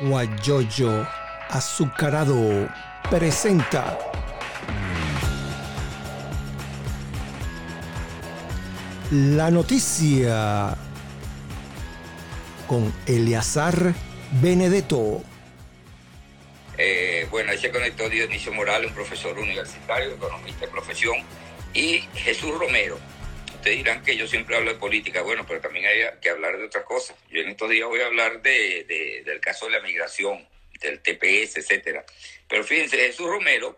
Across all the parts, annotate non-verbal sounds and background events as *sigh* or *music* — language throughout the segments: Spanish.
Guayoyo Azucarado presenta la noticia con Eleazar Benedetto. Eh, bueno, ahí se conectó Dionisio Morales, un profesor universitario, economista de profesión, y Jesús Romero. Ustedes dirán que yo siempre hablo de política, bueno, pero también hay que hablar de otras cosas. Yo en estos días voy a hablar de, del caso de la migración, del TPS, etcétera. Pero fíjense, Jesús Romero,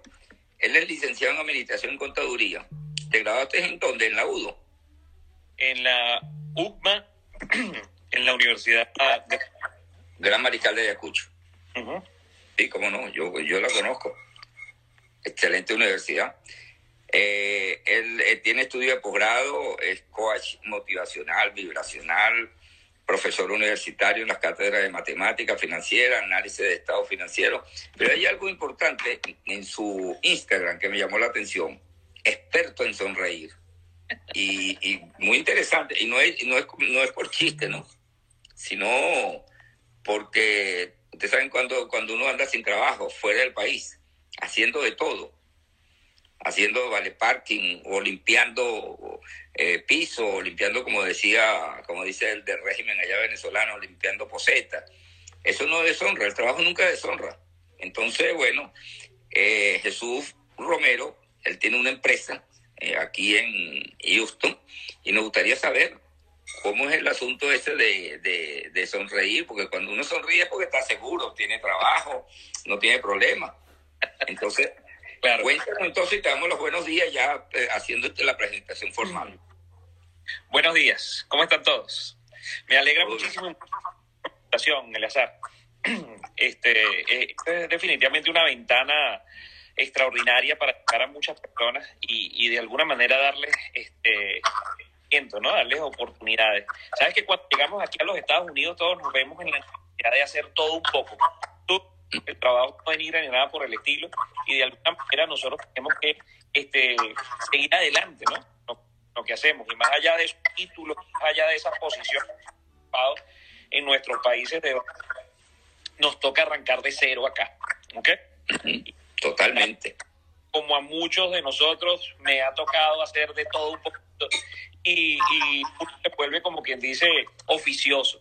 él es licenciado en Administración y Contaduría. ¿Te graduaste en dónde? ¿En la UDO? En la UCMA, *clears throat* en la Universidad de... Gran Mariscal de Ayacucho. Sí, cómo no, yo, yo la conozco. Excelente universidad. Eh, él, tiene estudio de posgrado, es coach motivacional, vibracional, profesor universitario en las cátedras de matemática financiera, análisis de estado financiero. Pero hay algo importante en su Instagram que me llamó la atención. Experto en sonreír. Y, muy interesante. Y no es, no, es, no es por chiste, ¿no? Sino porque ustedes saben cuando, cuando uno anda sin trabajo, fuera del país, haciendo de todo, haciendo vale parking o limpiando eh, piso, o limpiando, como decía, como dice el del régimen allá venezolano, limpiando posetas. Eso no deshonra, el trabajo nunca deshonra. Entonces, bueno, eh, Jesús Romero, él tiene una empresa eh, aquí en Houston y nos gustaría saber cómo es el asunto ese de, de, sonreír, porque cuando uno sonríe es porque está seguro, tiene trabajo, no tiene problema. Entonces, claro. cuéntanos entonces te damos los buenos días ya eh, haciéndote la presentación formal. Buenos días, ¿cómo están todos? Me alegra muchísimo la presentación, el azar. *clears throat* Este, eh, es definitivamente una ventana extraordinaria para llegar a muchas personas y, y de alguna manera darles este, ¿no? Darles oportunidades. Sabes que cuando llegamos aquí a los Estados Unidos todos nos vemos en la necesidad de hacer todo un poco. El trabajo no venir ni nada por el estilo y de alguna manera nosotros tenemos que este, seguir adelante, ¿no? Lo, que hacemos. Y más allá de esos títulos, más allá de esas posiciones en nuestros países, de, nos toca arrancar de cero acá. ¿Ok? Totalmente. Como a muchos de nosotros me ha tocado hacer de todo un poquito y, y se vuelve como quien dice oficioso,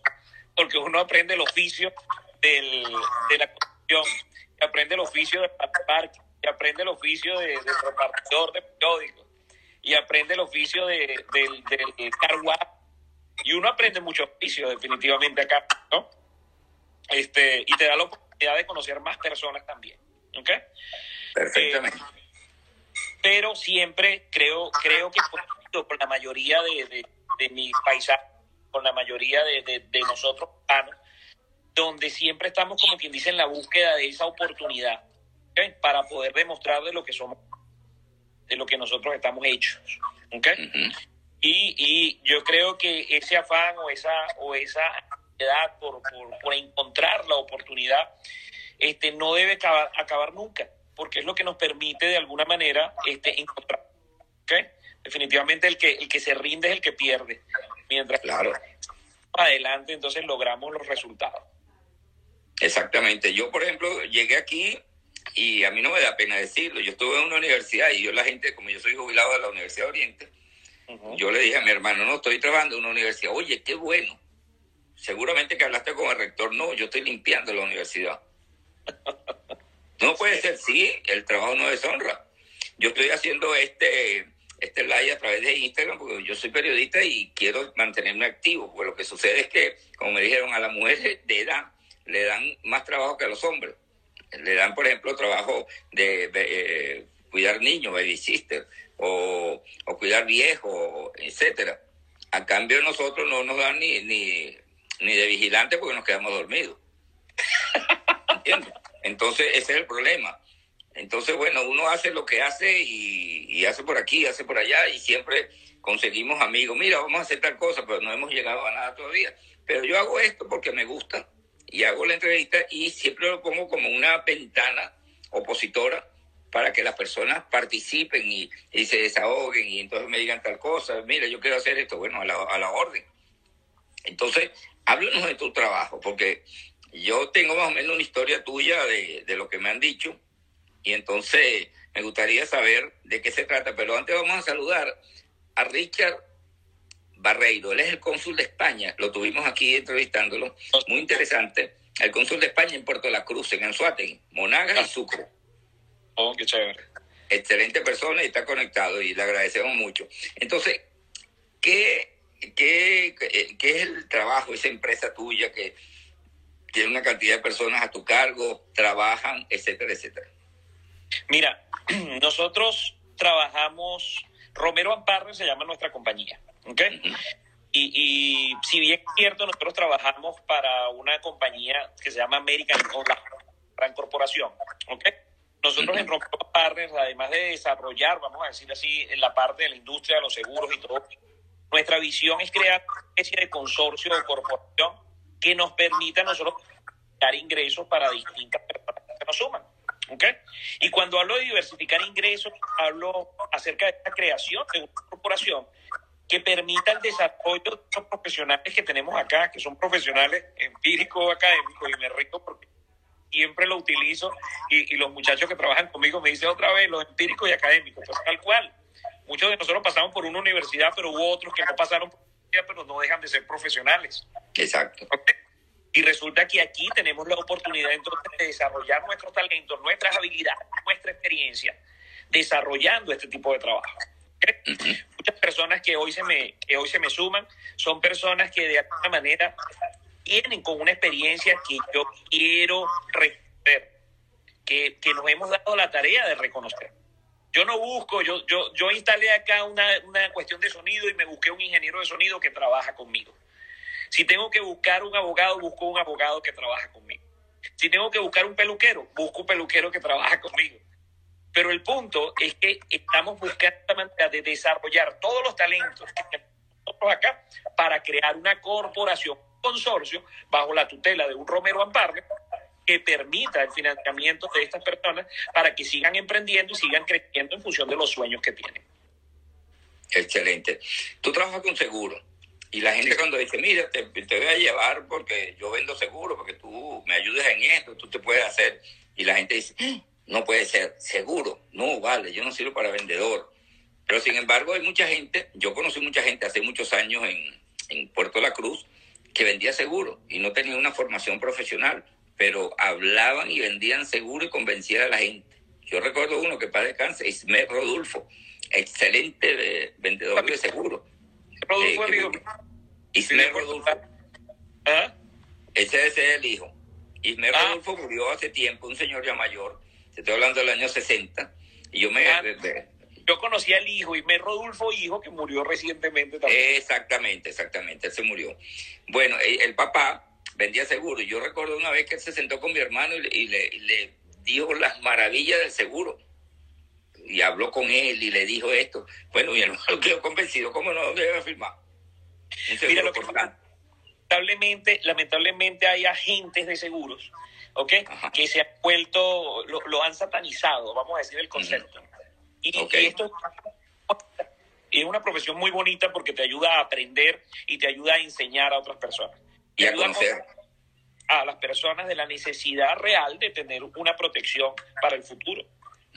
porque uno aprende el oficio del, de la construcción, aprende el oficio de parque, aprende el oficio de, repartidor de periódicos, y aprende el oficio de, del, del y uno aprende mucho oficio definitivamente acá, ¿no? Este, y te da la oportunidad de conocer más personas también, ¿ok? Perfectamente. Eh, pero siempre creo, creo que con la mayoría de, de, de mis paisajes, con la mayoría de, de nosotros, donde siempre estamos, como quien dice, en la búsqueda de esa oportunidad para poder demostrar de lo que somos, de lo que nosotros estamos hechos. ¿okay? y, y yo creo que ese afán o esa, o esa ansiedad por, por, por encontrar la oportunidad este, no debe acabar, acabar nunca, porque es lo que nos permite de alguna manera este, encontrar. ¿okay? definitivamente el que, el que se rinde es el que pierde. Mientras claro. adelante, entonces logramos los resultados. Exactamente. Yo, por ejemplo, llegué aquí y a mí no me da pena decirlo. Yo estuve en una universidad y yo la gente, como yo soy jubilado de la Universidad de Oriente, yo le dije a mi hermano, no, estoy trabajando en una universidad. Oye, qué bueno. Seguramente que hablaste con el rector. No, yo estoy limpiando la universidad. *laughs* no puede ser, sí, el trabajo no deshonra. Yo estoy haciendo este este live a través de Instagram, porque yo soy periodista y quiero mantenerme activo. Pues lo que sucede es que, como me dijeron, a las mujeres de edad le dan más trabajo que a los hombres. Le dan, por ejemplo, trabajo de, eh, cuidar niños, baby sister, o, o cuidar viejos, etcétera. A cambio, nosotros no nos dan ni, ni, ni de vigilante porque nos quedamos dormidos. *laughs* ¿Entiendes? Entonces, ese es el problema. Entonces, bueno, uno hace lo que hace y, hace por aquí, hace por allá y siempre conseguimos amigos. Mira, vamos a hacer tal cosa, pero no hemos llegado a nada todavía. Pero yo hago esto porque me gusta y hago la entrevista y siempre lo pongo como una ventana opositora para que las personas participen y, se desahoguen y entonces me digan tal cosa. Mira, yo quiero hacer esto. Bueno, a la, a la orden. Entonces, háblanos de tu trabajo, porque yo tengo más o menos una historia tuya de, de lo que me han dicho y entonces me gustaría saber de qué se trata, pero antes vamos a saludar a Richard Barreiro, él es el cónsul de España, lo tuvimos aquí entrevistándolo, muy interesante, el cónsul de España en Puerto La Cruz, en Anzuategui, Monagas y Sucre. Oh, qué chévere. Excelente persona y está conectado y le agradecemos mucho. Entonces, ¿qué, qué, qué es el trabajo, esa empresa tuya que tiene una cantidad de personas a tu cargo, trabajan, etcétera, etcétera? Mira, *clears throat* nosotros trabajamos, Romero Amparre se llama nuestra compañía, ¿ok? Y, y, si bien es cierto, nosotros trabajamos para una compañía que se llama American gran corporación, ¿ok? Nosotros en Romero Partners, además de desarrollar, vamos a decir así, en la parte de la industria de los seguros y todo, nuestra visión es crear una especie de consorcio o corporación que nos permita a nosotros dar ingresos para distintas personas que nos suman. ¿Okay? Y cuando hablo de diversificar ingresos, hablo acerca de esta creación de una corporación que permita el desarrollo de los profesionales que tenemos acá, que son profesionales empíricos, académicos, y me rico porque siempre lo utilizo y, y, los muchachos que trabajan conmigo me dicen otra vez los empíricos y académicos, pues tal cual. Muchos de nosotros pasamos por una universidad, pero hubo otros que no pasaron por una universidad, pero no dejan de ser profesionales. Exacto. ¿Okay? Y resulta que aquí tenemos la oportunidad entonces de desarrollar nuestros talentos, nuestras habilidades, nuestra experiencia, desarrollando este tipo de trabajo. Muchas personas que hoy, se me, que hoy se me suman son personas que de alguna manera vienen con una experiencia que yo quiero reconocer, que, que nos hemos dado la tarea de reconocer. Yo no busco, yo, yo, yo instalé acá una, una cuestión de sonido y me busqué un ingeniero de sonido que trabaja conmigo. Si tengo que buscar un abogado, busco un abogado que trabaja conmigo. Si tengo que buscar un peluquero, busco un peluquero que trabaja conmigo. Pero el punto es que estamos buscando la manera de desarrollar todos los talentos que tenemos nosotros acá para crear una corporación, un consorcio, bajo la tutela de un Romero Amparre, que permita el financiamiento de estas personas para que sigan emprendiendo y sigan creciendo en función de los sueños que tienen. Excelente. Tú trabajas con seguro. Y la gente cuando dice, mira, te, te, voy a llevar porque yo vendo seguro, porque tú me ayudas en esto, tú te puedes hacer. Y la gente dice, no puede ser seguro. No, vale, yo no sirvo para vendedor. Pero sin embargo, hay mucha gente, yo conocí mucha gente hace muchos años en, en Puerto La Cruz que vendía seguro y no tenía una formación profesional, pero hablaban y vendían seguro y convencían a la gente. Yo recuerdo uno que para descanse, Ismael Rodulfo, excelente de, vendedor de seguro. Rodulfo, eh, amigo. Ismael Rodulfo. ¿Ah? Ese, ese es el hijo. Ismael ah. Rodulfo murió hace tiempo, un señor ya mayor. Te estoy hablando del año 60. Y yo me. Ah, de, de, yo conocí al hijo, Ismael Rodulfo, hijo, que murió recientemente también. Exactamente, exactamente. Él se murió. Bueno, el, el papá vendía seguro. Yo recuerdo una vez que él se sentó con mi hermano y le, y le, y le dijo las maravillas del seguro y habló con él y le dijo esto. Bueno, mi hermano *laughs* quedó convencido, ¿cómo no debe firmar? Mira lo que lamentablemente, lamentablemente hay agentes de seguros, ¿ok? Ajá. Que se han vuelto, lo, lo, han satanizado, vamos a decir el concepto. Uh -huh. y, okay. y, esto es una profesión muy bonita porque te ayuda a aprender y te ayuda a enseñar a otras personas. Y a conocer. A las personas de la necesidad real de tener una protección para el futuro.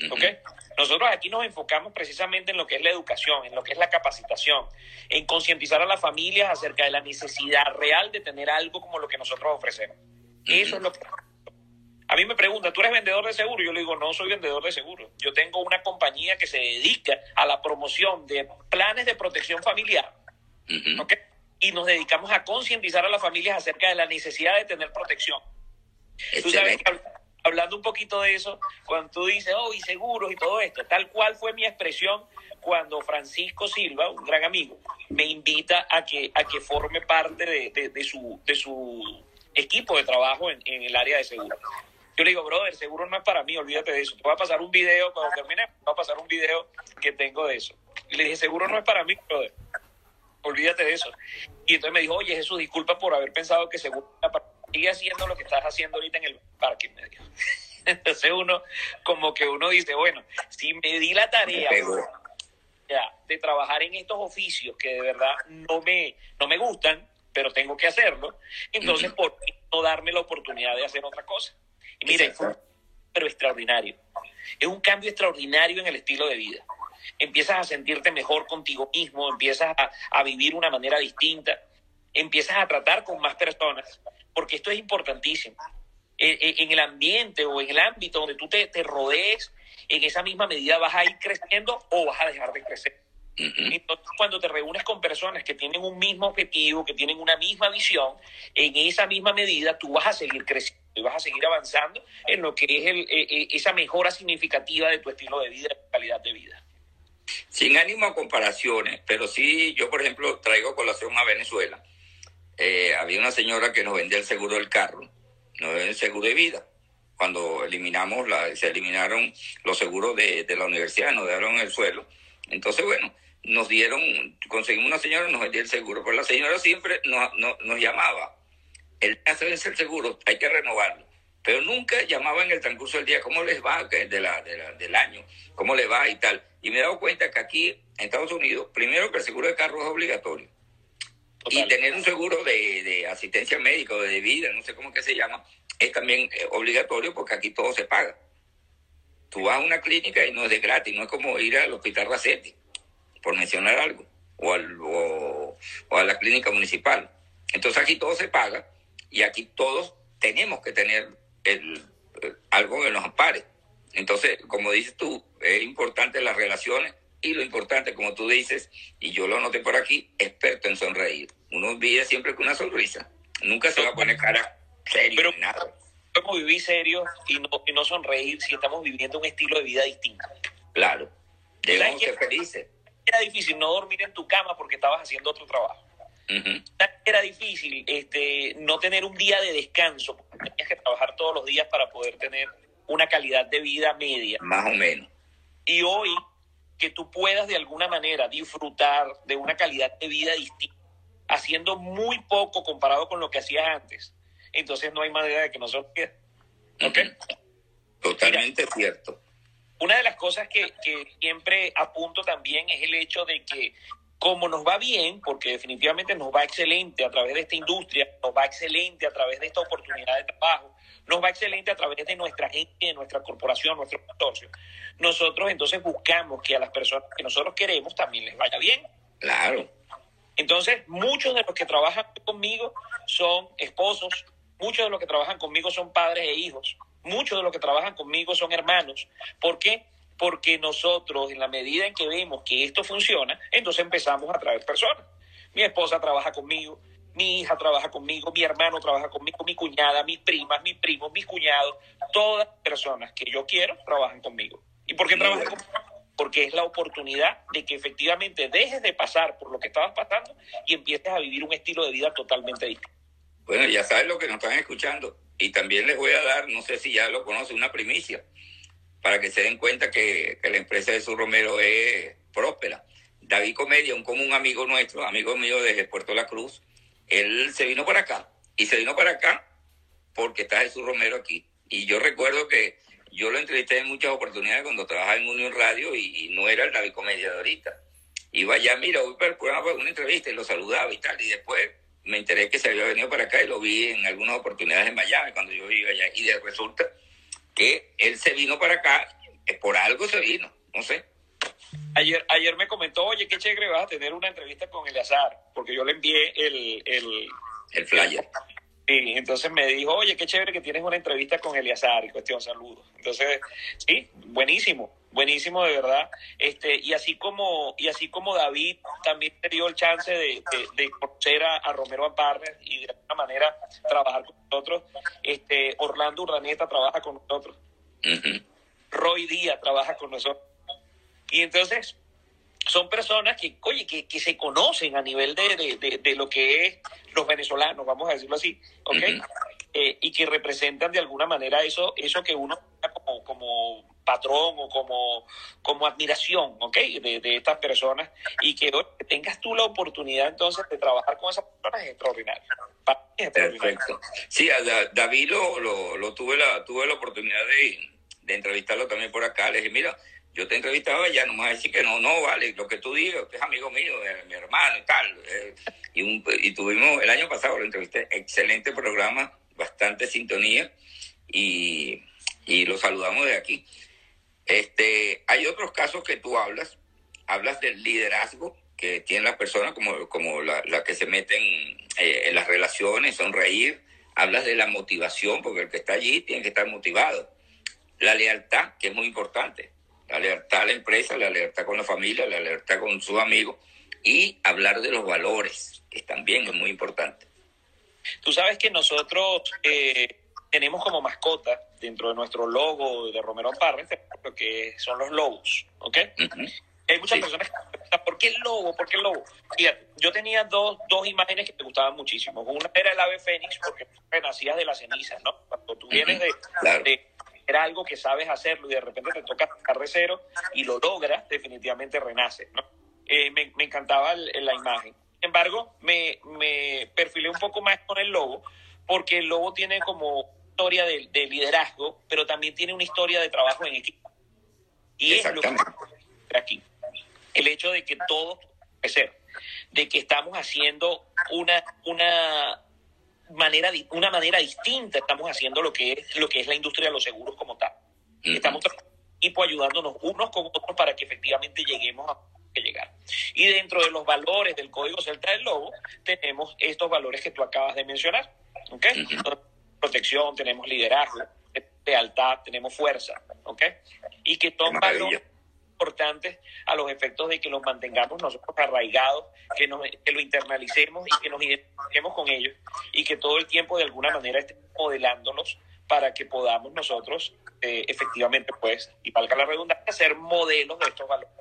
¿Okay? Nosotros aquí nos enfocamos precisamente en lo que es la educación, en lo que es la capacitación, en concientizar a las familias acerca de la necesidad real de tener algo como lo que nosotros ofrecemos. Eso es lo que... A mí me preguntan, ¿tú eres vendedor de seguro? Yo le digo, no soy vendedor de seguro. Yo tengo una compañía que se dedica a la promoción de planes de protección familiar. ¿okay? Y nos dedicamos a concientizar a las familias acerca de la necesidad de tener protección. Tú sabes que hablando un poquito de eso, cuando tú dices, oh, y seguros y todo esto, tal cual fue mi expresión cuando Francisco Silva, un gran amigo, me invita a que, a que forme parte de, de, su, de su equipo de trabajo en, en, el área de seguro. Yo le digo, brother, seguro no es para mí, olvídate de eso. Te voy a pasar un video, cuando termine, te voy a pasar un video que tengo de eso. Y le dije, seguro no es para mí, brother. Olvídate de eso. Y entonces me dijo, oye, Jesús, disculpa por haber pensado que seguro era para sigue haciendo lo que estás haciendo ahorita en el parque medio. *laughs* Entonces uno, como que uno dice, bueno, si me di la tarea ya, de trabajar en estos oficios que de verdad no me, no me gustan, pero tengo que hacerlo. Entonces, ¿por qué no darme la oportunidad de hacer otra cosa? Y mire, fue pero extraordinario. Es un cambio extraordinario en el estilo de vida. Empiezas a sentirte mejor contigo mismo, empiezas a, a vivir una manera distinta, empiezas a tratar con más personas, porque esto es importantísimo. E, e, en el ambiente o en el ámbito donde tú te, te rodees, en esa misma medida vas a ir creciendo o vas a dejar de crecer. Entonces, cuando te reúnes con personas que tienen un mismo objetivo, que tienen una misma visión, en esa misma medida tú vas a seguir creciendo y vas a seguir avanzando en lo que es el, e, esa mejora significativa de tu estilo de vida, de tu calidad de vida. Sin ánimo a comparaciones, pero sí, yo por ejemplo traigo colación a Venezuela. Eh, había una señora que nos vendía el seguro del carro, no el seguro de vida. Cuando eliminamos, la, se eliminaron los seguros de, de la universidad, nos dejaron el suelo. Entonces, bueno, nos dieron, conseguimos una señora, nos vendía el seguro, pero la señora siempre nos, nos, llamaba. El hace vence el seguro, hay que renovarlo. Pero nunca llamaba en el transcurso del día cómo les va de la, del año, cómo le va y tal. Y me he dado cuenta que aquí, en Estados Unidos, primero que el seguro de carro es obligatorio. Y tener un seguro de, de, asistencia médica o de vida, no sé cómo que se llama, es también eh, obligatorio porque aquí todo se paga. Tú vas a una clínica y no es de gratis, no es como ir al hospital Racetti por mencionar algo, o, al, o, a la clínica municipal. Entonces aquí todo se paga y aquí todos tenemos que tener el, algo que nos ampare. Entonces, como dices tú, es importante las relaciones y lo importante, como tú dices, y yo lo noté por aquí, experto en sonreír. Uno vive siempre con una sonrisa. Nunca se va a poner cara serio Pero, nada. Podemos vivir serio y no, y no sonreír si estamos viviendo un estilo de vida distinto. Claro. Debemos ser felices era difícil no dormir en tu cama porque estabas haciendo otro trabajo. Era difícil este, no tener un día de descanso, porque tenías que trabajar todos los días para poder tener una calidad de vida media. Más o menos. Y hoy, que tú puedas de alguna manera disfrutar de una calidad de vida distinta, haciendo muy poco comparado con lo que hacías antes, entonces no hay manera de que no se olvide. Totalmente cierto. Una de las cosas que, siempre apunto también es el hecho de que como nos va bien, porque definitivamente nos va excelente a través de esta industria, nos va excelente a través de esta oportunidad de trabajo, nos va excelente a través de nuestra gente, de nuestra corporación, nuestro consorcio. Nosotros entonces buscamos que a las personas que nosotros queremos también les vaya bien. Claro. Entonces, muchos de los que trabajan conmigo son esposos, muchos de los que trabajan conmigo son padres e hijos, Muchos de los que trabajan conmigo son hermanos. ¿Por qué? Porque nosotros, en la medida en que vemos que esto funciona, entonces empezamos a traer personas. Mi esposa trabaja conmigo, mi hija trabaja conmigo, mi hermano trabaja conmigo, mi cuñada, mis primas, mis primos, mis cuñados, todas las personas que yo quiero trabajan conmigo. ¿Y por qué trabajan conmigo? Porque es la oportunidad de que efectivamente dejes de pasar por lo que estabas pasando y empieces a vivir un estilo de vida totalmente distinto. Bueno, ya sabes lo que nos están escuchando. Y también les voy a dar, no sé si ya lo conocen, una primicia, para que se den cuenta que, la empresa de su Romero es próspera. David Comedia, un común amigo nuestro, amigo mío desde Puerto La Cruz, él se vino para acá. Y se vino para acá porque está Jesús Romero aquí. Y yo recuerdo que yo lo entrevisté en muchas oportunidades cuando trabajaba en Unión Radio y, no era el David Comedia de ahorita. Iba allá, mira, voy para el programa una entrevista y lo saludaba y tal. Y después me enteré que se había venido para acá y lo vi en algunas oportunidades en Miami cuando yo vivía allá. Y resulta que él se vino para acá, por algo se vino, no sé. Ayer, ayer me comentó, oye, qué chévere, vas a tener una entrevista con Eleazar, porque yo le envié el... El, el flyer. Sí, entonces me dijo, oye, qué chévere que tienes una entrevista con Eleazar, y cuestión, saludos. Entonces, sí, buenísimo buenísimo de verdad. Este, y así como, y así como David también te dio el chance de, de, conocer a, Romero Amparner y de alguna manera trabajar con nosotros, este, Orlando Urdaneta trabaja con nosotros. Roy Díaz trabaja con nosotros. Y entonces, son personas que, oye, que, que se conocen a nivel de, de, de, lo que es los venezolanos, vamos a decirlo así, ¿ok? Eh, y que representan de alguna manera eso, eso que uno como, como patrón o como, como admiración, ¿ok? De, de estas personas y que, tengas tú la oportunidad entonces de trabajar con esas personas es extraordinario. Perfecto. Sí, a David lo, lo, tuve, la, tuve la oportunidad de, de entrevistarlo también por acá. Le dije, mira, yo te entrevistaba ya, no me vas a decir que no, no, vale, lo que tú digas, que es amigo mío, mi hermano y tal. Eh, y, un, tuvimos, el año pasado lo entrevisté, excelente programa, bastante sintonía y, y lo saludamos de aquí. Este, hay otros casos que tú hablas, hablas del liderazgo que tienen las personas, como, como la que se meten eh, en las relaciones, sonreír, hablas de la motivación, porque el que está allí tiene que estar motivado. La lealtad, que es muy importante la lealtad a la empresa, la lealtad con la familia, la lealtad con sus amigos y hablar de los valores, que también es muy importante. Tú sabes que nosotros eh, tenemos como mascota dentro de nuestro logo de Romero Parra, lo que son los lobos, ¿ok? Hay muchas personas que preguntan, ¿por qué el lobo? ¿Por qué el lobo? Fíjate, yo tenía dos, dos imágenes que me gustaban muchísimo. Una era el ave fénix, porque renacías de las cenizas, ¿no? Cuando tú vienes de, de era algo que sabes hacerlo y de repente te toca tocar de cero y lo logras, definitivamente renace. ¿no? Eh, me, me, encantaba la imagen. Sin embargo, me, me, perfilé un poco más con el lobo, porque el lobo tiene como historia de, de liderazgo, pero también tiene una historia de trabajo en equipo. Y es lo que aquí. El hecho de que todo es ser, de que estamos haciendo una, una manera, una manera distinta estamos haciendo lo que es, lo que es la industria de los seguros como tal. Estamos equipo ayudándonos unos con otros para que efectivamente lleguemos a llegar. Y dentro de los valores del Código Celta del Lobo, tenemos estos valores que tú acabas de mencionar. ¿okay? Protección, tenemos liderazgo, lealtad, tenemos fuerza. ¿okay? Y que son valores importantes a los efectos de que los mantengamos nosotros arraigados, que, nos, que lo internalicemos y que nos identifiquemos con ellos y que todo el tiempo de alguna manera estemos modelándolos para que podamos nosotros eh, efectivamente, pues, y valga la redundancia, ser modelos de estos valores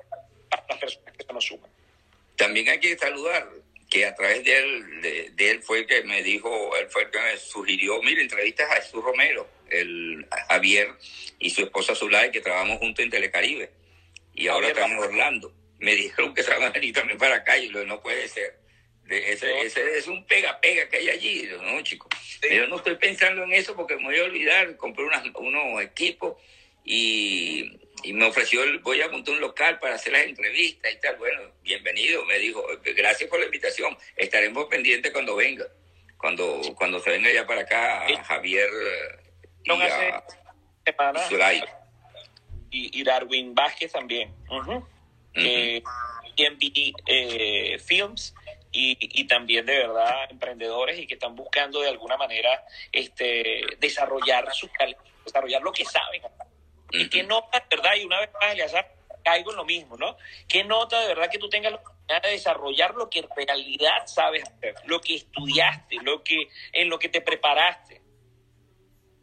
para las personas que se nos suman. También hay que saludar que a través de él, de, él fue el que me dijo, él fue el que me sugirió, mire, entrevistas a Jesús Romero, el Javier y su esposa Zulay, que trabajamos juntos en Telecaribe y ahora están en Orlando. Me dijeron que se van a venir también para acá y lo no puede ser. Ese, ese, es un pega-pega que hay allí. No, chicos. Yo no estoy pensando en eso porque me voy a olvidar. Compré unas, unos equipos y, y, me ofreció, el, voy a montar un local para hacer las entrevistas y tal. Bueno, bienvenido. Me dijo, gracias por la invitación. Estaremos pendientes cuando venga. Cuando, cuando se venga ya para acá Javier y, a, y, Darwin Vázquez también. Eh, eh, Films y, también de verdad emprendedores y que están buscando de alguna manera este, desarrollar sus desarrollar lo que saben. Y qué nota, ¿verdad? Y una vez más, Eleazar, caigo en lo mismo, ¿no? ¿Qué nota de verdad que tú tengas la oportunidad de desarrollar lo que en realidad sabes hacer, lo que estudiaste, lo que, en lo que te preparaste?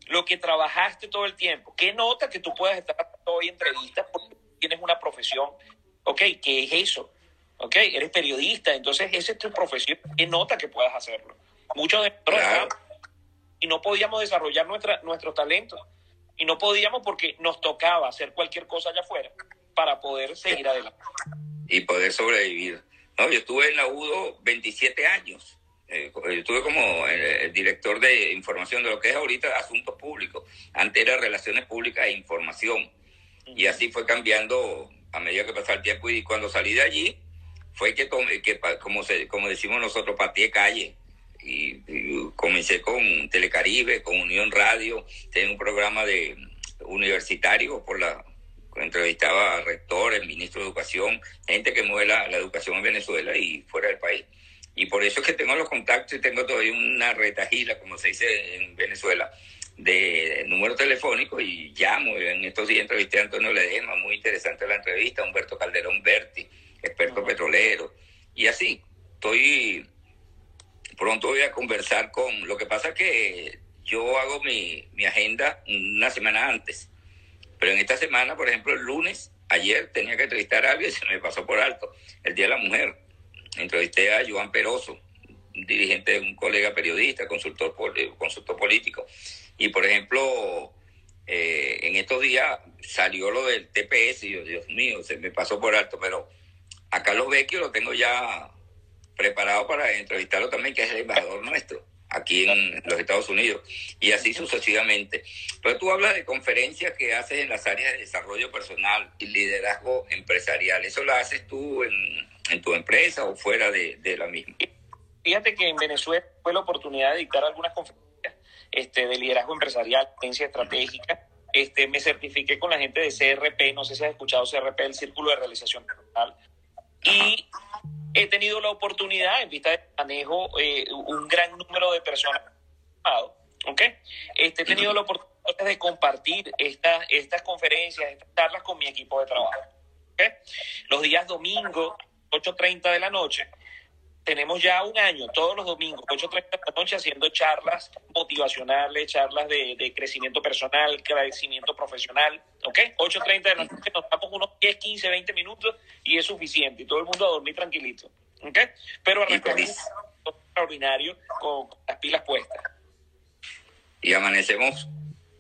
Lo que trabajaste todo el tiempo. ¿Qué nota que tú puedas estar hoy entrevistas porque tienes una profesión? Ok, ¿qué es eso? Ok, eres periodista, entonces esa es tu profesión. ¿Qué nota que puedas hacerlo? Muchos de nosotros y no podíamos desarrollar nuestra, nuestro talento. Y no podíamos porque nos tocaba hacer cualquier cosa allá afuera para poder seguir adelante. Y poder sobrevivir. No, yo estuve en la UDO 27 años eh, estuve como eh, director de información de lo que es ahorita asuntos públicos. Antes era relaciones públicas e información. Y así fue cambiando a medida que pasaba el tiempo. Y cuando salí de allí, fue que, que como, se, como decimos nosotros, pateé calle. Y, comencé con Telecaribe, con Unión Radio. Tenía un programa de universitario por la entrevistaba a rectores, ministro de Educación, gente que mueve la educación en Venezuela y fuera del país. Y por eso es que tengo los contactos y tengo todavía una retajila, como se dice en Venezuela, de número telefónico y llamo. En estos días entrevisté a Antonio Ledema, muy interesante la entrevista, Humberto Calderón Berti, experto petrolero. Y así, estoy, pronto voy a conversar con, lo que pasa es que yo hago mi, mi agenda una semana antes, pero en esta semana, por ejemplo, el lunes, ayer tenía que entrevistar a alguien y se me pasó por alto, el Día de la Mujer entrevisté a Joan Peroso, un dirigente, un colega periodista, consultor, consultor político. Y por ejemplo, eh, en estos días salió lo del TPS y yo, Dios mío, se me pasó por alto, pero a Carlos Vecchio lo tengo ya preparado para entrevistarlo también, que es el embajador nuestro. aquí en los Estados Unidos y así sucesivamente. Pero tú hablas de conferencias que haces en las áreas de desarrollo personal y liderazgo empresarial. ¿Eso lo haces tú en, en tu empresa o fuera de, de, la misma? Fíjate que en Venezuela fue la oportunidad de dictar algunas conferencias este, de liderazgo empresarial, ciencia estratégica. Este, me certifiqué con la gente de CRP, no sé si has escuchado CRP, el Círculo de Realización Personal. Y he tenido la oportunidad, en vista de manejo eh, un gran número de personas, ¿ok? Este, he tenido la oportunidad de compartir estas estas conferencias, estas charlas con mi equipo de trabajo. ¿okay? Los días domingo, 8.30 de la noche, tenemos ya un año, todos los domingos, 8.30 de la noche, haciendo charlas motivacionales, charlas de, de crecimiento personal, crecimiento profesional, ¿ok? 8.30 de la noche, nos damos unos 10, 15, 20 minutos y es suficiente, y todo el mundo a dormir tranquilito, ¿ok? Pero arrancamos extraordinario con, con las pilas puestas. Y amanecemos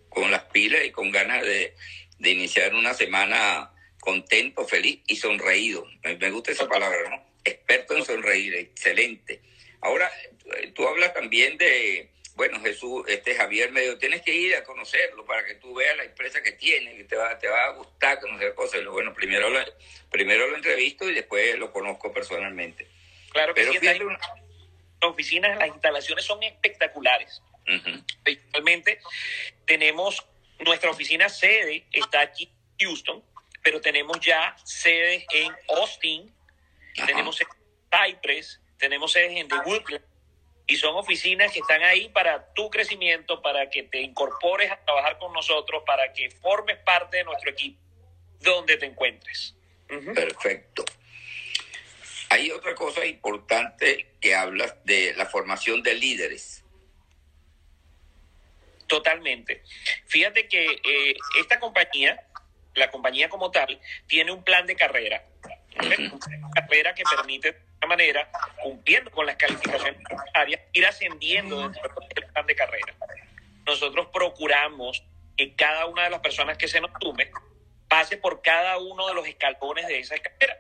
con las pilas y con ganas de, de iniciar una semana contento, feliz y sonreído. Me, gusta esa palabra, ¿no? experto en sonreír, excelente. Ahora, tú hablas también de, bueno, Jesús, este Javier me dijo, tienes que ir a conocerlo para que tú veas la empresa que tiene, que te va, te va a gustar conocer cosas. Bueno, primero lo, primero lo entrevisto y después lo conozco personalmente. Claro que Pero sí, fíjate, una... las oficinas, las instalaciones son espectaculares. Uh -huh. Principalmente tenemos nuestra oficina sede, está aquí en Houston, pero tenemos ya sedes en Austin, Ajá. tenemos en Cypress, tenemos sedes en The Woodland, y son oficinas que están ahí para tu crecimiento, para que te incorpores a trabajar con nosotros, para que formes parte de nuestro equipo, donde te encuentres. Uh -huh. Perfecto. Hay otra cosa importante que hablas de la formación de líderes. Totalmente. Fíjate que eh, esta compañía, la compañía como tal, tiene un plan de carrera. carrera que permite de alguna manera, cumpliendo con las calificaciones necesarias, ir ascendiendo dentro del plan de carrera. Nosotros procuramos que cada una de las personas que se nos sume pase por cada uno de los escalones de esa carrera,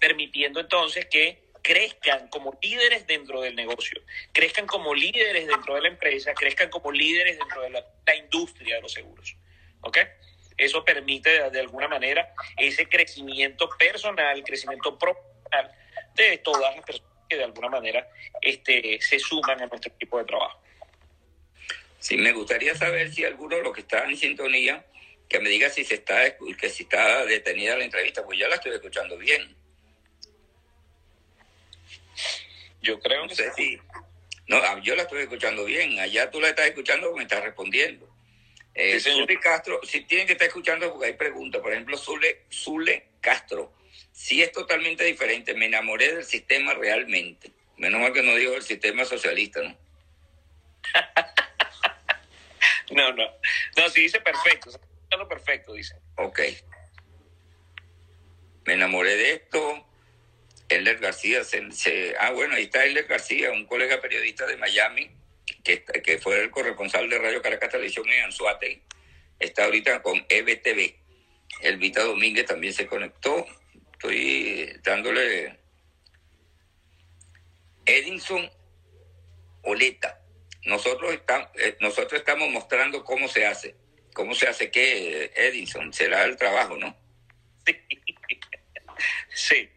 permitiendo entonces que crezcan como líderes dentro del negocio, crezcan como líderes dentro de la empresa, crezcan como líderes dentro de la, la industria de los seguros. ¿Ok? Eso permite de, alguna manera ese crecimiento personal, crecimiento profesional de todas las personas que de alguna manera este, se suman a nuestro equipo de trabajo. Sí, me gustaría saber si alguno de los que están en sintonía, que me diga si se está, que si está detenida la entrevista, pues ya la estoy escuchando bien. Yo creo no que sé si. No, yo la estoy escuchando bien. Allá tú la estás escuchando me estás respondiendo. Eh, sí, Zule Castro, si tienen que estar escuchando porque hay preguntas. Por ejemplo, Zule, Zule Castro. Sí es totalmente diferente. Me enamoré del sistema realmente. Menos mal que no digo el sistema socialista, ¿no? *laughs* no, no. No, sí dice perfecto. Perfecto, dice. Ok. Me enamoré de esto Elder García, se, se, ah, bueno, ahí está Elder García, un colega periodista de Miami, que, que fue el corresponsal de Radio Caracas Televisión en Anzuate, está ahorita con EBTV. Elvita Domínguez también se conectó, estoy dándole Edinson Oleta. Nosotros, estamos, eh, nosotros estamos mostrando cómo se hace. ¿Cómo se hace qué, Edinson? Será el trabajo, ¿no? Sí. *laughs* sí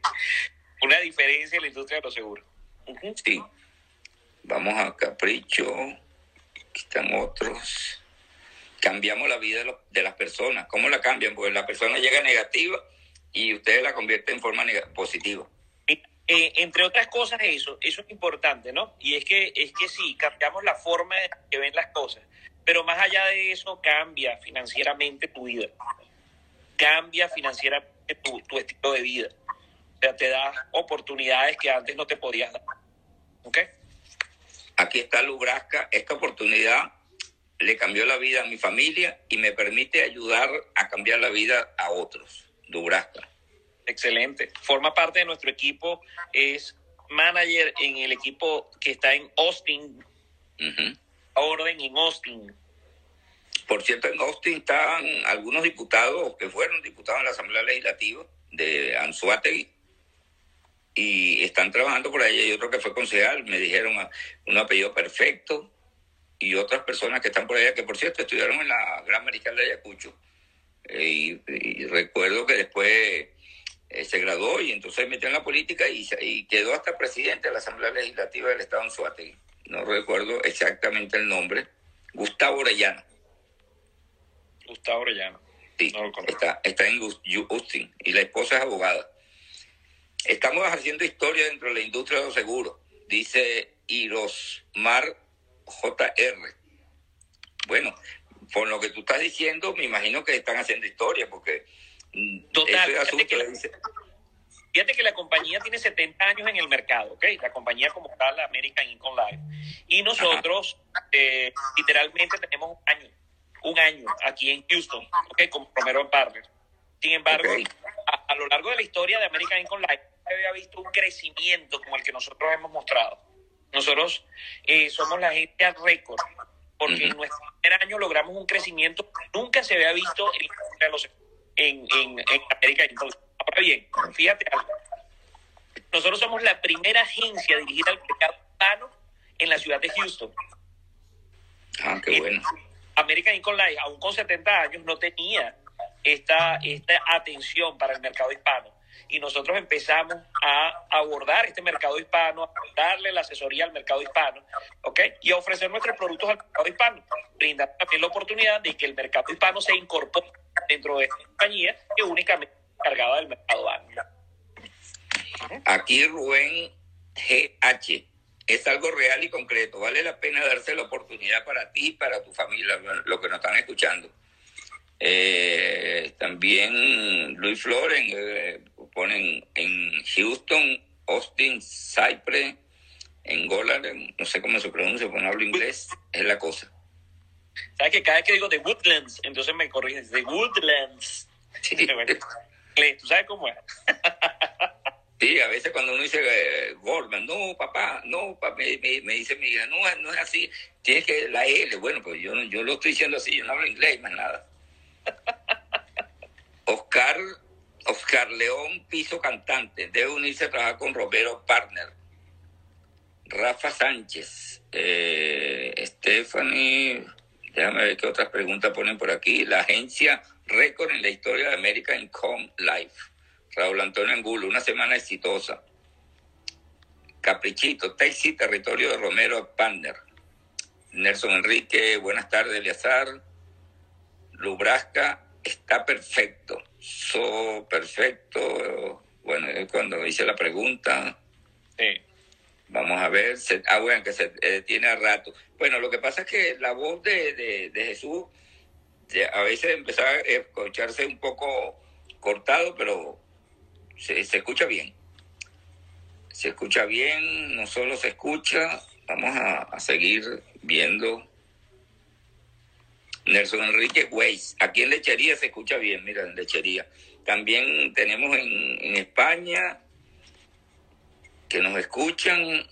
una diferencia en la industria de los seguros. Uh -huh. Sí. Vamos a Capricho. Aquí están otros. Cambiamos la vida de, las personas. ¿Cómo la cambian? Pues la persona llega negativa y ustedes la convierten en forma positiva. Eh, entre otras cosas eso, eso es importante, ¿no? Y es que, es que sí, cambiamos la forma en que ven las cosas, pero más allá de eso cambia financieramente tu vida, cambia financieramente tu, tu estilo de vida sea, te da oportunidades que antes no te podías dar. ¿Ok? Aquí está Lubrasca. Esta oportunidad le cambió la vida a mi familia y me permite ayudar a cambiar la vida a otros. Lubrasca. Excelente. Forma parte de nuestro equipo. Es manager en el equipo que está en Austin. Uh -huh. Orden en Austin. Por cierto, en Austin están algunos diputados que fueron diputados en la Asamblea Legislativa de Anzuategui y están trabajando por ahí. Hay otro que fue concejal, me dijeron ah, un apellido perfecto, y otras personas que están por allá, que por cierto estudiaron en la Gran Americana de Ayacucho. Eh, y, recuerdo que después eh, se graduó y entonces metió en la política y, y, quedó hasta presidente de la Asamblea Legislativa del Estado en Suátegui. No recuerdo exactamente el nombre. Gustavo Orellana. Gustavo Orellana. Sí, está, está en Austin y la esposa es abogada. Estamos haciendo historia dentro de la industria de los seguros, dice Irosmar JR. Bueno, por lo que tú estás diciendo, me imagino que están haciendo historia, porque Total, fíjate, que la, fíjate que la compañía tiene 70 años en el mercado, ¿ok? La compañía como tal, la American Income Life. Y nosotros eh, literalmente tenemos un año, un año aquí en Houston, ¿ok? Como Romero Partners. Sin embargo, a, lo largo de la historia de American Income Life, había visto un crecimiento como el que nosotros hemos mostrado. Nosotros eh, somos la agencia récord, porque en nuestro primer año logramos un crecimiento que nunca se había visto en, en, en América. Ahora bien, fíjate algo. Nosotros somos la primera agencia dirigida al mercado hispano en la ciudad de Houston. Ah, qué bueno. American Income Life, aún con 70 años, no tenía esta, esta atención para el mercado hispano. Y nosotros empezamos a abordar este mercado hispano, a darle la asesoría al mercado hispano, ¿ok? Y a ofrecer nuestros productos al mercado hispano, brindar también la oportunidad de que el mercado hispano se incorpore dentro de esta compañía que únicamente cargada del mercado anglo. Aquí Rubén GH es algo real y concreto. Vale la pena darse la oportunidad para ti y para tu familia, lo que nos están escuchando. Eh, también Luis Floren eh, ponen en Houston, Austin, Cypress, en Golar, no sé cómo se pronuncia, porque no hablo inglés, es la cosa. ¿Sabes que cada vez que digo The Woodlands, entonces me corriges, The Woodlands? *laughs* Sí. ¿Tú sabes cómo es? *laughs* Sí, a veces cuando uno dice eh, Goldman, no, papá, no, papá, me, me, dice mi hija, no, no es así, tienes que la L. Bueno, pues yo, yo lo estoy diciendo así, yo no hablo inglés, más nada. *laughs* Oscar, Oscar León, piso cantante, debe unirse a trabajar con Romero Partner. Rafa Sánchez, eh, Stephanie, déjame ver qué otras preguntas ponen por aquí. La agencia récord en la historia de American Income Life. Raúl Antonio Angulo, una semana exitosa. Caprichito, Taxi, territorio de Romero Partner. Nelson Enrique, buenas tardes, Eliazar. Lubrasca está perfecto, so perfecto. Bueno, cuando hice la pregunta, vamos a ver, ah, bueno, que se detiene a rato. Bueno, lo que pasa es que la voz de, de, Jesús a veces empezaba a escucharse un poco cortado, pero se, se escucha bien. Se escucha bien, no solo se escucha, vamos a, a seguir viendo Nelson Enrique Weiss. Aquí en Lechería se escucha bien, mira, en Lechería. También tenemos en, España que nos escuchan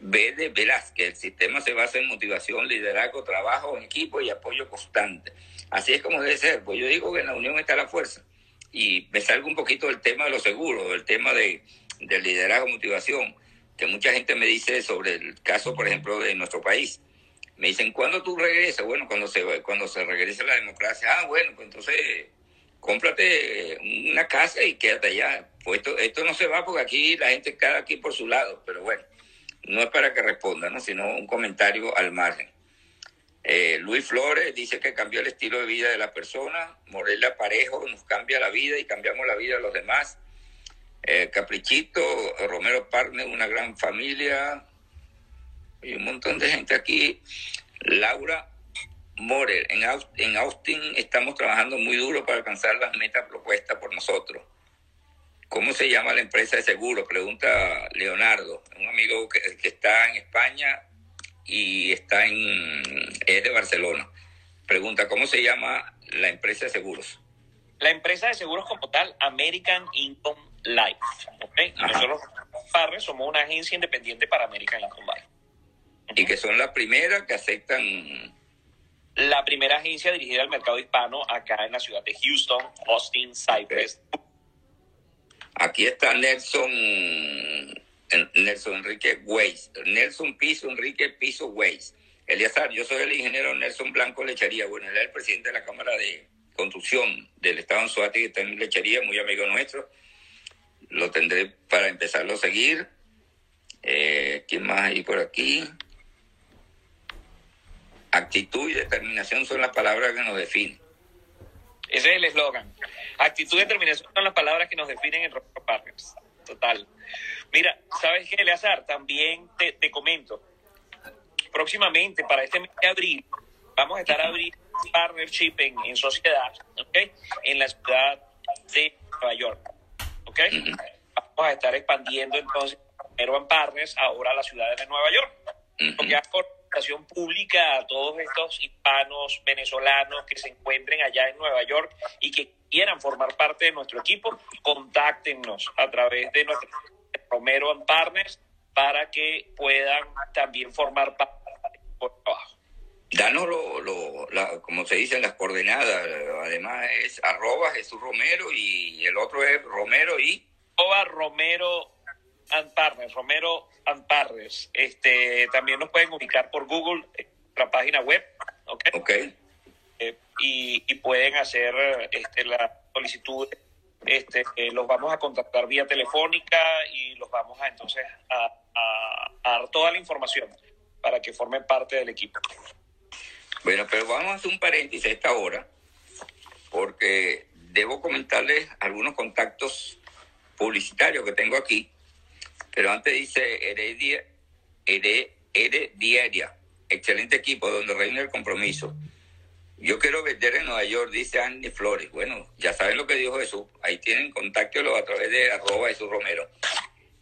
B de Velázquez. El sistema se basa en motivación, liderazgo, trabajo en equipo y apoyo constante. Así es como debe ser. Pues yo digo que en la unión está la fuerza. Y me salgo un poquito del tema de los seguros, del tema de, del liderazgo, motivación, que mucha gente me dice sobre el caso, por ejemplo, de nuestro país me dicen, ¿cuándo tú regresas? Bueno, cuando se, cuando se regrese la democracia. Ah, bueno, pues entonces cómprate una casa y quédate allá. Pues esto, esto no se va porque aquí la gente cada aquí por su lado, pero bueno, no es para que responda, ¿no? sino un comentario al margen. Eh, Luis Flores dice que cambió el estilo de vida de la persona. Morela Parejo nos cambia la vida y cambiamos la vida de los demás. Eh, Caprichito, Romero Parne, una gran familia y un montón de gente aquí. Laura Morer, en Austin, en Austin estamos trabajando muy duro para alcanzar las metas propuestas por nosotros. ¿Cómo se llama la empresa de seguro? Pregunta Leonardo, un amigo que, está en España y está en es de Barcelona. Pregunta, ¿cómo se llama la empresa de seguros? La empresa de seguros como tal, American Income Life. ¿okay? Nosotros, Farre, somos una agencia independiente para American Income Life y que son las primeras que aceptan. La primera agencia dirigida al mercado hispano acá en la ciudad de Houston, Austin, Cypress. Aquí está Nelson, Nelson Enrique Weiss, Nelson Piso Enrique Piso Weiss. Eliazar, yo soy el ingeniero Nelson Blanco Lechería. Bueno, él es el presidente de la Cámara de Construcción del Estado en Suárez, que está en Lechería, muy amigo nuestro. Lo tendré para empezarlo a seguir. Eh, ¿Quién más hay por aquí? Actitud y determinación son las palabras que nos definen. Ese es el eslogan. Actitud y determinación son las palabras que nos definen en Rock Partners. Total. Mira, ¿sabes qué, Eleazar? También te, te comento próximamente, para este mes de abril, vamos a estar abriendo partnership en, sociedad, ¿ok? En la ciudad de Nueva York, ¿ok? Vamos a estar expandiendo entonces Urban Partners ahora a la ciudad de Nueva York. Porque hay pública a todos estos hispanos venezolanos que se encuentren allá en Nueva York y que quieran formar parte de nuestro equipo, contáctenos a través de nuestro Romero Partners para que puedan también formar parte por trabajo. Danos lo, lo como se dicen las coordenadas, además es arroba Jesús Romero y el otro es Romero y... Arroba Romero Anparres, Romero Anparres. Este, también nos pueden ubicar por Google, nuestra página web, ¿ok? okay. Eh, y, y, pueden hacer este, la solicitud este, eh, los vamos a contactar vía telefónica y los vamos a entonces a, a, a, dar toda la información para que formen parte del equipo. Bueno, pero vamos a hacer un paréntesis a esta hora, porque debo comentarles algunos contactos publicitarios que tengo aquí, pero antes dice Heredia, Herediaria, excelente equipo donde reina el compromiso. Yo quiero vender en Nueva York, dice Andy Flores. Bueno, ya saben lo que dijo Jesús. Ahí tienen contacto a través de arroba Jesús Romero.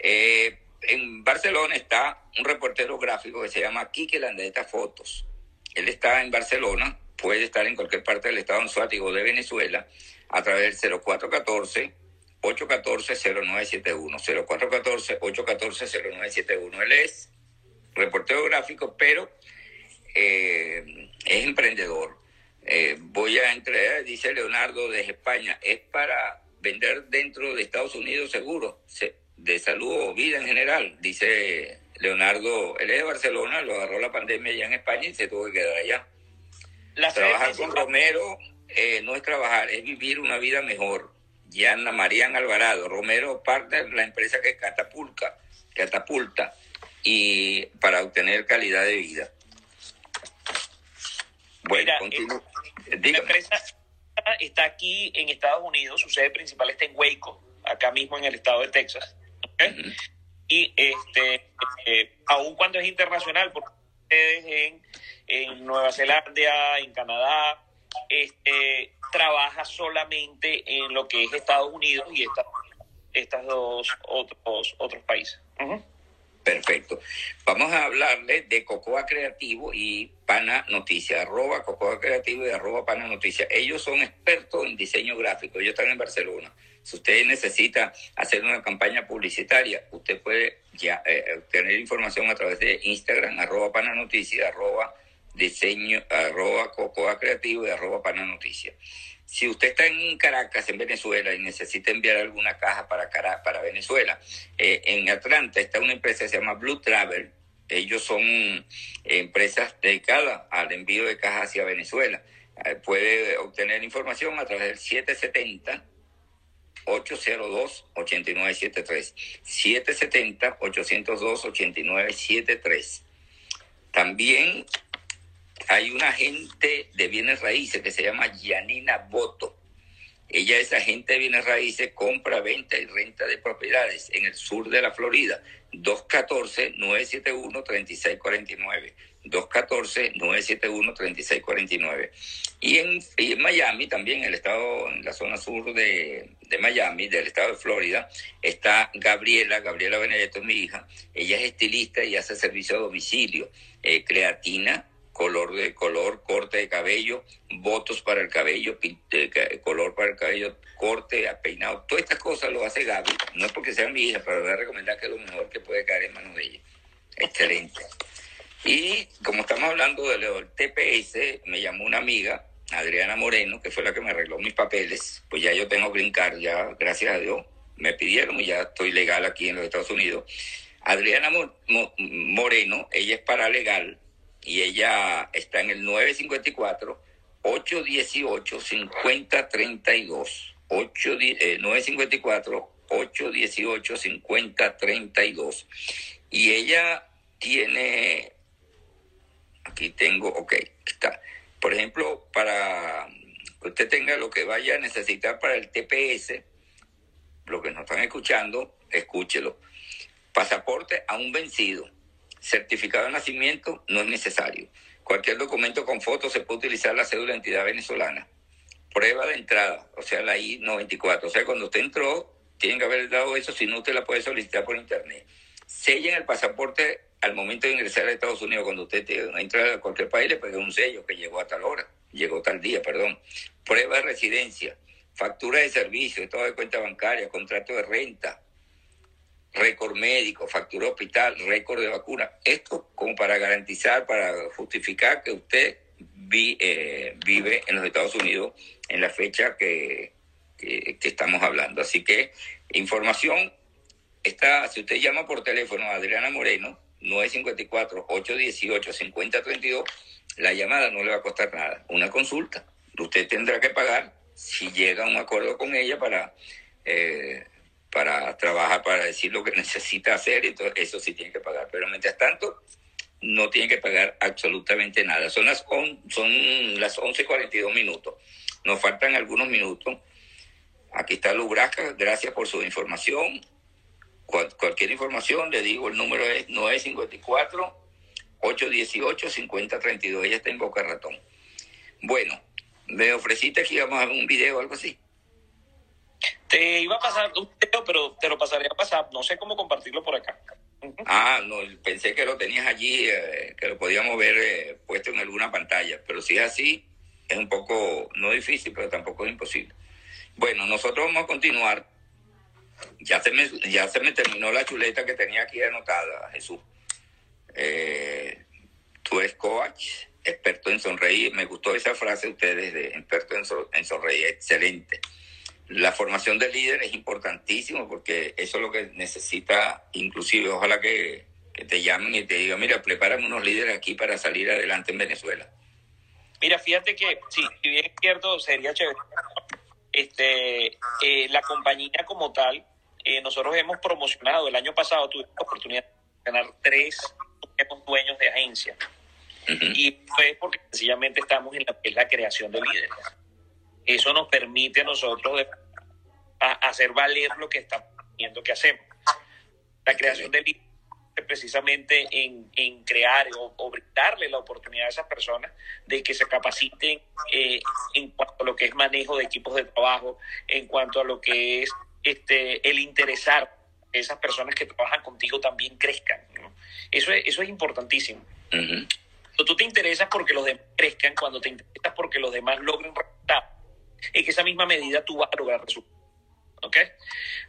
Eh, en Barcelona está un reportero gráfico que se llama Quique Landeta Fotos. Él está en Barcelona, puede estar en cualquier parte del estado anzuático de Venezuela a través del 0414 814-0971. 0414-814-0971. Él es reportero gráfico, pero eh, es emprendedor. Eh, voy a entrar, dice Leonardo desde España, es para vender dentro de Estados Unidos seguro de salud o vida en general, dice Leonardo, él es de Barcelona, lo agarró la pandemia allá en España y se tuvo que quedar allá. trabajar con Romero eh, no es trabajar, es vivir una vida mejor. Yana Marían Alvarado, Romero Partner, la empresa que catapulta, catapulta y para obtener calidad de vida. Bueno, Mira, eh, la empresa está aquí en Estados Unidos, su sede principal está en Waco, acá mismo en el estado de Texas. Y este, eh, aun cuando es internacional, porque ustedes en, en Nueva Zelanda, en Canadá, este, trabaja solamente en lo que es Estados Unidos y estas estas dos otros, otros países. Perfecto. Vamos a hablarle de Cocoa Creativo y Pana Noticia, arroba Cocoa Creativo y arroba Pana Noticia. Ellos son expertos en diseño gráfico, ellos están en Barcelona. Si usted necesita hacer una campaña publicitaria, usted puede ya eh, información a través de Instagram, arroba Pana Noticia, arroba diseño, arroba Cocoa Creativo y arroba Pana Noticia. Si usted está en Caracas, en Venezuela, y necesita enviar alguna caja para, para Venezuela, eh, en Atlanta está una empresa que se llama Blue Travel. Ellos son empresas dedicadas al envío de cajas hacia Venezuela. Eh, puede obtener información a través del 770 802-8973. 770-802-8973. También hay una agente de bienes raíces que se llama Yanina Boto. Ella es agente de bienes raíces, compra, venta y renta de propiedades en el sur de la Florida. 214-971-3649. 214-971-3649. Y en, y en Miami, también en el estado, en la zona sur de, de, Miami, del estado de Florida, está Gabriela, Gabriela Benedetto es mi hija. Ella es estilista y hace servicio a domicilio. Eh, creatina, color de color, corte de cabello, votos para el cabello, color para el cabello, corte, peinado, todas estas cosas lo hace Gaby. No es porque sea mi hija, pero voy a recomendar que es lo mejor que puede caer en manos de ella. Excelente. Y como estamos hablando del TPS, me llamó una amiga, Adriana Moreno, que fue la que me arregló mis papeles. Pues ya yo tengo green card, ya, gracias a Dios. me pidieron y ya estoy legal aquí en los Estados Unidos. Adriana Moreno, ella es paralegal y ella está en el 954 818 5032 8, 954 818 5032 y ella tiene aquí tengo ok está. Por ejemplo para que usted tenga lo que vaya a necesitar para el TPS lo que nos están escuchando escúchelo. Pasaporte aún vencido certificado de nacimiento no es necesario cualquier documento con foto se puede utilizar la cédula de identidad venezolana prueba de entrada, o sea, la I-94. O sea, cuando usted entró, tienen que haber dado eso, si no, usted la puede solicitar por internet. Sellen el pasaporte al momento de ingresar a Estados Unidos, cuando usted entra a cualquier país, le pega un sello que llegó a tal hora, llegó tal día, perdón. Prueba de residencia, factura de servicio, estado de cuenta bancaria, contrato de renta, récord médico, factura hospital, récord de vacuna. Esto como para garantizar, para justificar que usted eh, vive en los Estados Unidos en la fecha que, que, estamos hablando. Así que información está, si usted llama por teléfono a Adriana Moreno, 954-818-5032, la llamada no le va a costar nada. Una consulta. Usted tendrá que pagar si llega a un acuerdo con ella para, eh, para trabajar, para decir lo que *laughs* necesita hacer, y todo eso sí tiene que pagar. Pero mientras tanto, no tiene que pagar absolutamente nada. Son las, son las 11.42 minutos. Nos faltan algunos minutos. Aquí está Lubraca, gracias por su información. cualquier información, le digo, el número es 954-818-5032. Ella está en Boca Ratón. Bueno, me ofreciste que íbamos a ver un video o algo así. Te iba a pasar un video, pero te lo pasaré a pasar. No sé cómo compartirlo por acá. Ah, no, pensé que lo tenías allí, eh, que lo podíamos ver eh, puesto en alguna pantalla. Pero si es así, es un poco, no difícil, pero tampoco es imposible. Bueno, nosotros vamos a continuar. Ya se me, ya se me terminó la chuleta que tenía aquí anotada, Jesús. Eh, tú eres coach, experto en sonreír. Me gustó esa frase de ustedes de experto en sonreír, excelente. La formación de líder es importantísimo porque eso es lo que necesita, inclusive, ojalá que, que te llamen y te digan, mira, prepárame unos líderes aquí para salir adelante en Venezuela. Mira, fíjate que, sí, si bien es cierto, sería chévere. Este, eh, la compañía como tal, eh, nosotros hemos promocionado, el año pasado tuvimos la oportunidad de ganar tres dueños de agencia. Y fue porque sencillamente estamos en la, en la creación de líderes. Eso nos permite a nosotros hacer valer lo que estamos viendo que hacemos. La creación de líderes precisamente en, en crear o, brindarle la oportunidad a esas personas de que se capaciten eh, en cuanto a lo que es manejo de equipos de trabajo, en cuanto a lo que es este el interesar esas personas que trabajan contigo también crezcan. Eso, es, eso es importantísimo. tú te interesas porque los demás crezcan, cuando te interesas porque los demás logren resultados, en esa misma medida tú vas a lograr resultados. ¿ok?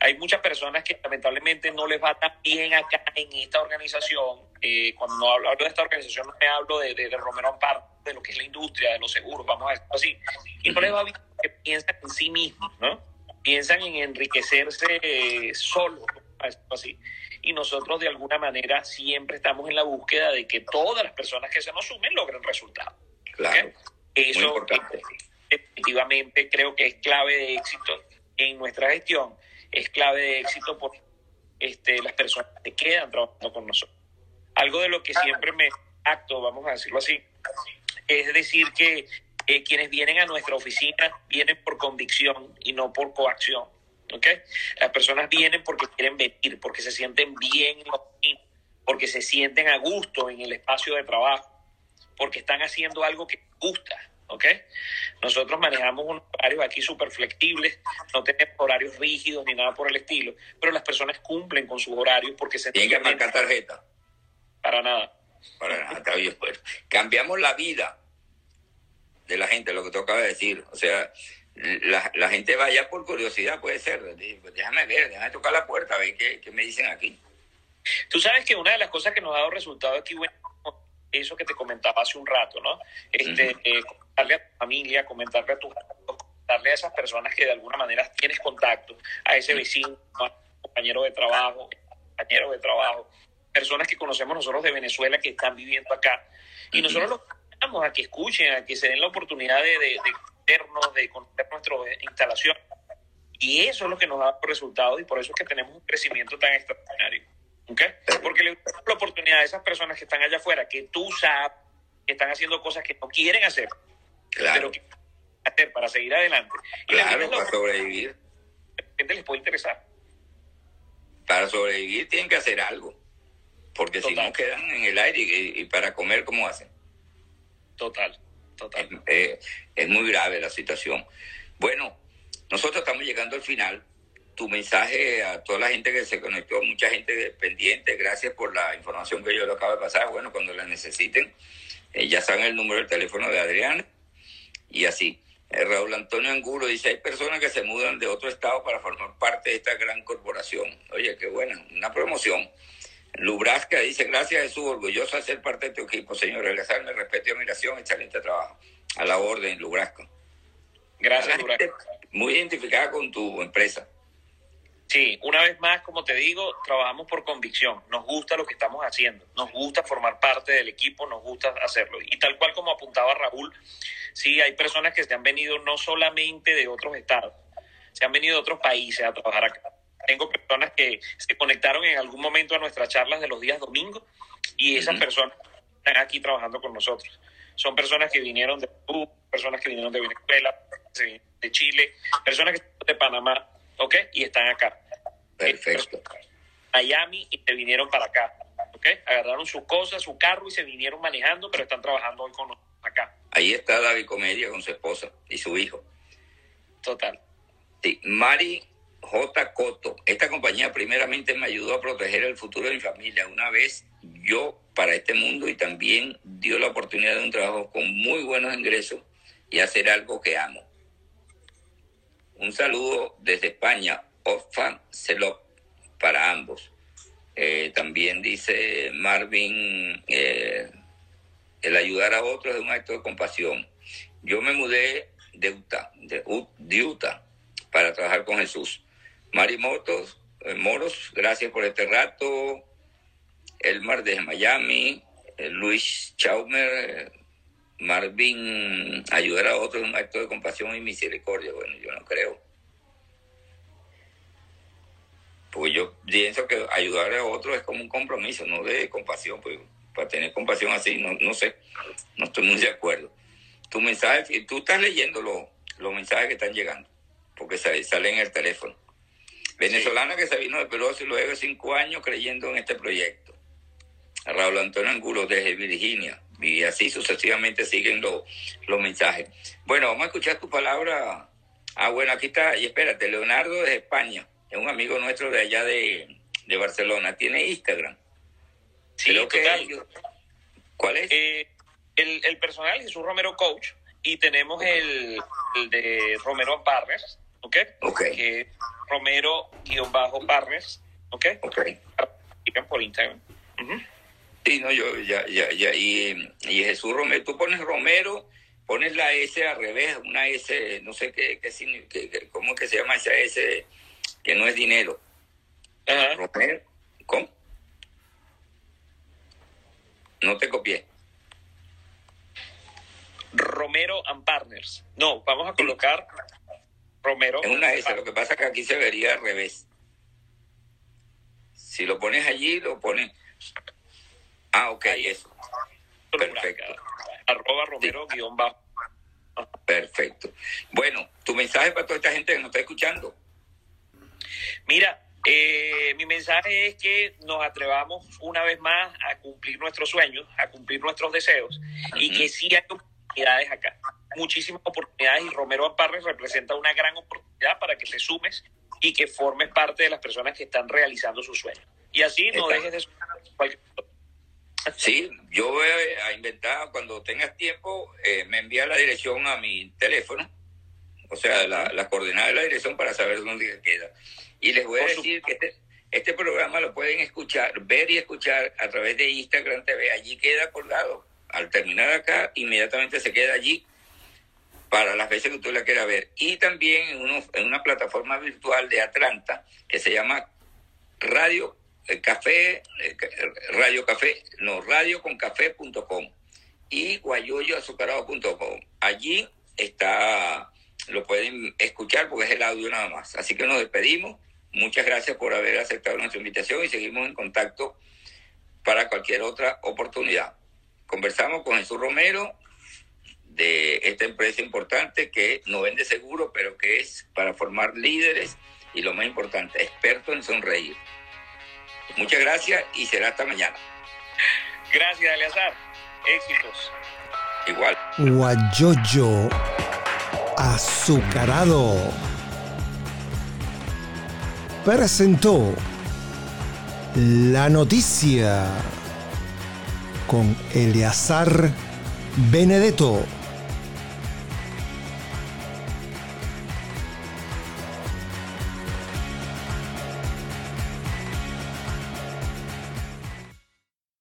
Hay muchas personas que lamentablemente no les va tan bien acá en esta organización. Eh, cuando no hablo, de esta organización, no me hablo de, de, Romero Amparo, de lo que es la industria, de los seguros, vamos a decirlo así. Y no les va bien porque piensan en sí mismos, ¿no? Piensan en enriquecerse eh, solos, así. Y nosotros de alguna manera siempre estamos en la búsqueda de que todas las personas que se nos sumen logren resultados. Claro. Eso creo que es clave de éxito en nuestra gestión es clave de éxito porque este, las personas que quedan trabajando con nosotros. Algo de lo que siempre me acto, vamos a decirlo así, es decir que eh, quienes vienen a nuestra oficina vienen por convicción y no por coacción. ¿okay? Las personas vienen porque quieren venir, porque se sienten bien en la oficina, porque se sienten a gusto en el espacio de trabajo, porque están haciendo algo que gusta. ¿Ok? Nosotros manejamos unos horarios aquí súper flexibles, no tenemos horarios rígidos ni nada por el estilo, pero las personas cumplen con sus horarios porque se... Tienen que marcar tarjeta. Para nada. Para nada, pues. Cambiamos la vida de la gente, lo que tú acabas de decir. O sea, la, la gente vaya por curiosidad, puede ser. Déjame ver, déjame tocar la puerta, a ver qué, qué me dicen aquí. Tú sabes que una de las cosas que nos ha dado resultado aquí, bueno, eso que te comentaba hace un rato, ¿no? Este, comentarle a tu familia, comentarle a tus darle a esas personas que de alguna manera tienes contacto, a ese vecino, compañero de trabajo, compañero de trabajo, personas que conocemos nosotros de Venezuela que están viviendo acá. Y nosotros los invitamos a que escuchen, a que se den la oportunidad de, de, conocernos, de conocer nuestra instalación. Y eso es lo que nos da resultados y por eso es que tenemos un crecimiento tan extraordinario. ¿Okay? Porque le damos la oportunidad a esas personas que están allá afuera, que tú sabes que están haciendo cosas que no quieren hacer, claro. pero hacer para seguir adelante. Y claro, para sobrevivir. De repente les puede interesar. Para sobrevivir tienen que hacer algo. Porque si no quedan en el aire y, para comer, ¿cómo hacen? Total, total. Es, muy grave la situación. Bueno, nosotros estamos llegando al final. Tu mensaje a toda la gente que se conectó, mucha gente pendiente, gracias por la información que yo le acabo de pasar. Bueno, cuando la necesiten, eh, ya saben el número del teléfono de Adrián y así. Eh, Raúl Antonio Angulo dice, hay personas que se mudan de otro estado para formar parte de esta gran corporación. Oye, qué buena, una promoción. Lubrasca dice, gracias Jesús, orgulloso de ser parte de tu equipo, señor. Regresarme, respeto y admiración, excelente trabajo. A la orden, Lubrasca. Gracias, Lubrasca. Muy identificada con tu empresa. Sí, una vez más, como te digo, trabajamos por convicción. Nos gusta lo que estamos haciendo, nos gusta formar parte del equipo, nos gusta hacerlo. Y tal cual como apuntaba Raúl, sí, hay personas que se han venido no solamente de otros estados, se han venido de otros países a trabajar acá. Tengo personas que se conectaron en algún momento a nuestras charlas de los días domingos y esas personas están aquí trabajando con nosotros. Son personas que vinieron de Perú, personas que vinieron de Venezuela, de Chile, personas que de Panamá ¿ok? Y están acá. Perfecto. Miami y se vinieron para acá, ¿ok? Agarraron sus cosas, su carro y se vinieron manejando, pero están trabajando hoy con nosotros acá. Ahí está David Comedia con su esposa y su hijo. Total. Sí, Mari J. Coto. Esta compañía primeramente me ayudó a proteger el futuro de mi familia. Una vez yo para este mundo y también dio la oportunidad de un trabajo con muy buenos ingresos y hacer algo que amo. Un saludo desde España, Ofan Celop, para ambos. Eh, también dice Marvin, eh, el ayudar a otros es un acto de compasión. Yo me mudé de Utah, de, Utah para trabajar con Jesús. Mari Motos, eh, Moros, gracias por este rato. Elmar desde Miami, Luis Chaumer, Marvin, ayudar a otros es un acto de compasión y misericordia. Bueno, yo no creo. Porque yo pienso que ayudar a otros es como un compromiso, no de compasión. Pues para tener compasión así, no, no sé, no estoy muy de acuerdo. Tu mensaje, tú estás leyendo los mensajes que están llegando, porque sale en el teléfono. Venezolana que se vino de Perú hace luego cinco años creyendo en este proyecto. Raúl Antonio Angulo desde Virginia y así sucesivamente siguen los, los mensajes. Bueno, vamos a escuchar tu palabra. Ah, bueno, aquí está, y espérate, Leonardo de España, es un amigo nuestro de allá de, Barcelona, tiene Instagram. Sí, Creo que ¿Cuál es? Eh, el, el, personal Jesús Romero Coach y tenemos el, de Romero Partners, ¿ok? Ok. Que Romero-Partners, ¿ok? Ok. Por Instagram. Sí, no, yo ya, ya, ya. Y, y, Jesús Romero, tú pones Romero, pones la S al revés, una S, no sé qué, qué, qué cómo es que se llama esa S, que no es dinero. Ajá. Romero, ¿cómo? No te copié. Romero and Partners. No, vamos a colocar Romero. Es una S, lo que pasa es que aquí se vería al revés. Si lo pones allí, lo pones Ah, ok, eso. Perfecto. Arroba Romero guion bajo. Perfecto. Bueno, tu mensaje para toda esta gente que nos está escuchando. Mira, eh, mi mensaje es que nos atrevamos una vez más a cumplir nuestros sueños, a cumplir nuestros deseos y que sí hay oportunidades acá. Muchísimas oportunidades y Romero Aparres representa una gran oportunidad para que te sumes y que formes parte de las personas que están realizando sus sueños. Y así no dejes de cualquier Sí, yo voy a inventar, cuando tengas tiempo, eh, me envía la dirección a mi teléfono, o sea, la, la, coordenada de la dirección para saber dónde queda. Y les voy a decir que este, este programa lo pueden escuchar, ver y escuchar a través de Instagram TV. Allí queda colgado. Al terminar acá, inmediatamente se queda allí para las veces que tú la quieras ver. Y también en, en una plataforma virtual de Atlanta que se llama Radio eh, Café, eh, Radio Café, no, radioconcafé.com y guayoyoazucarado.com. Allí está, lo pueden escuchar porque es el audio nada más. Así que nos despedimos. Muchas gracias por haber aceptado nuestra invitación y seguimos en contacto para cualquier otra oportunidad. Conversamos con Jesús Romero de esta empresa importante que no vende seguro, pero que es para formar líderes y lo más importante, expertos en sonreír. Muchas gracias y será hasta mañana. Gracias, Eleazar. Éxitos. Igual. Guayoyo azucarado presentó la noticia con Eleazar Benedetto.